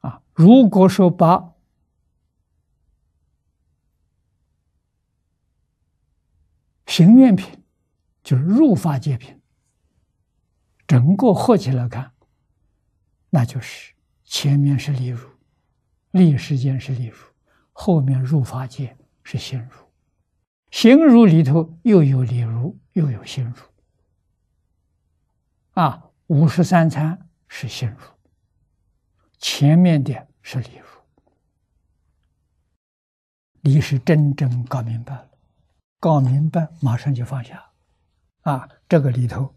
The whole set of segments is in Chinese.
啊，如果说把行愿品，就是入法界品，整个合起来看，那就是前面是例如，立时间是例如，后面入法界是心如，心如里头又有例如，又有心如，啊，五十三参是心如，前面的是例如，你是真正搞明白了。搞明白，马上就放下，啊，这个里头，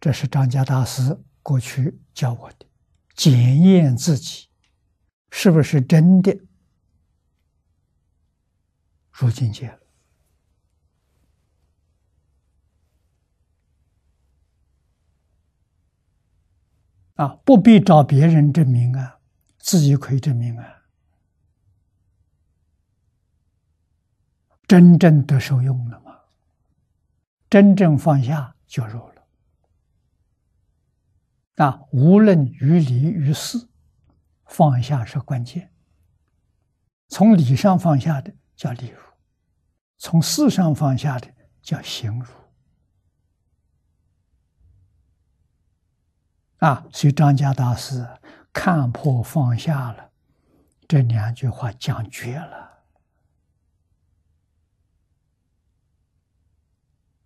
这是张家大师过去教我的，检验自己是不是真的。入境界了，啊，不必找别人证明啊，自己可以证明啊。真正的受用了吗？真正放下就入了。啊，无论于理于事，放下是关键。从理上放下的叫理如，从事上放下的叫行如。啊，所以张家大师看破放下了，这两句话讲绝了。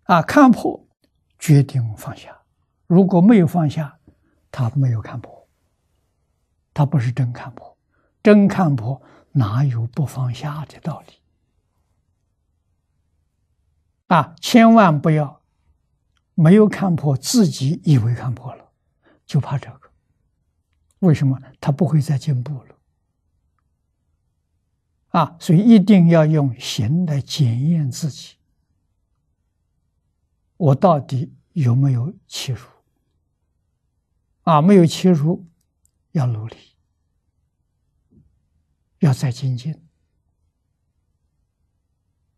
啊，看破，决定放下。如果没有放下，他没有看破，他不是真看破。真看破，哪有不放下的道理？啊，千万不要没有看破，自己以为看破了，就怕这个。为什么？他不会再进步了。啊，所以一定要用行来检验自己。我到底有没有切入？啊，没有切入，要努力，要再精进。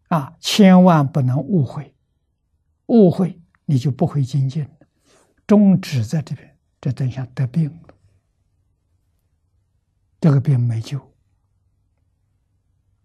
啊，千万不能误会，误会你就不会精进。终止在这边，这等下得病了，这个病没救。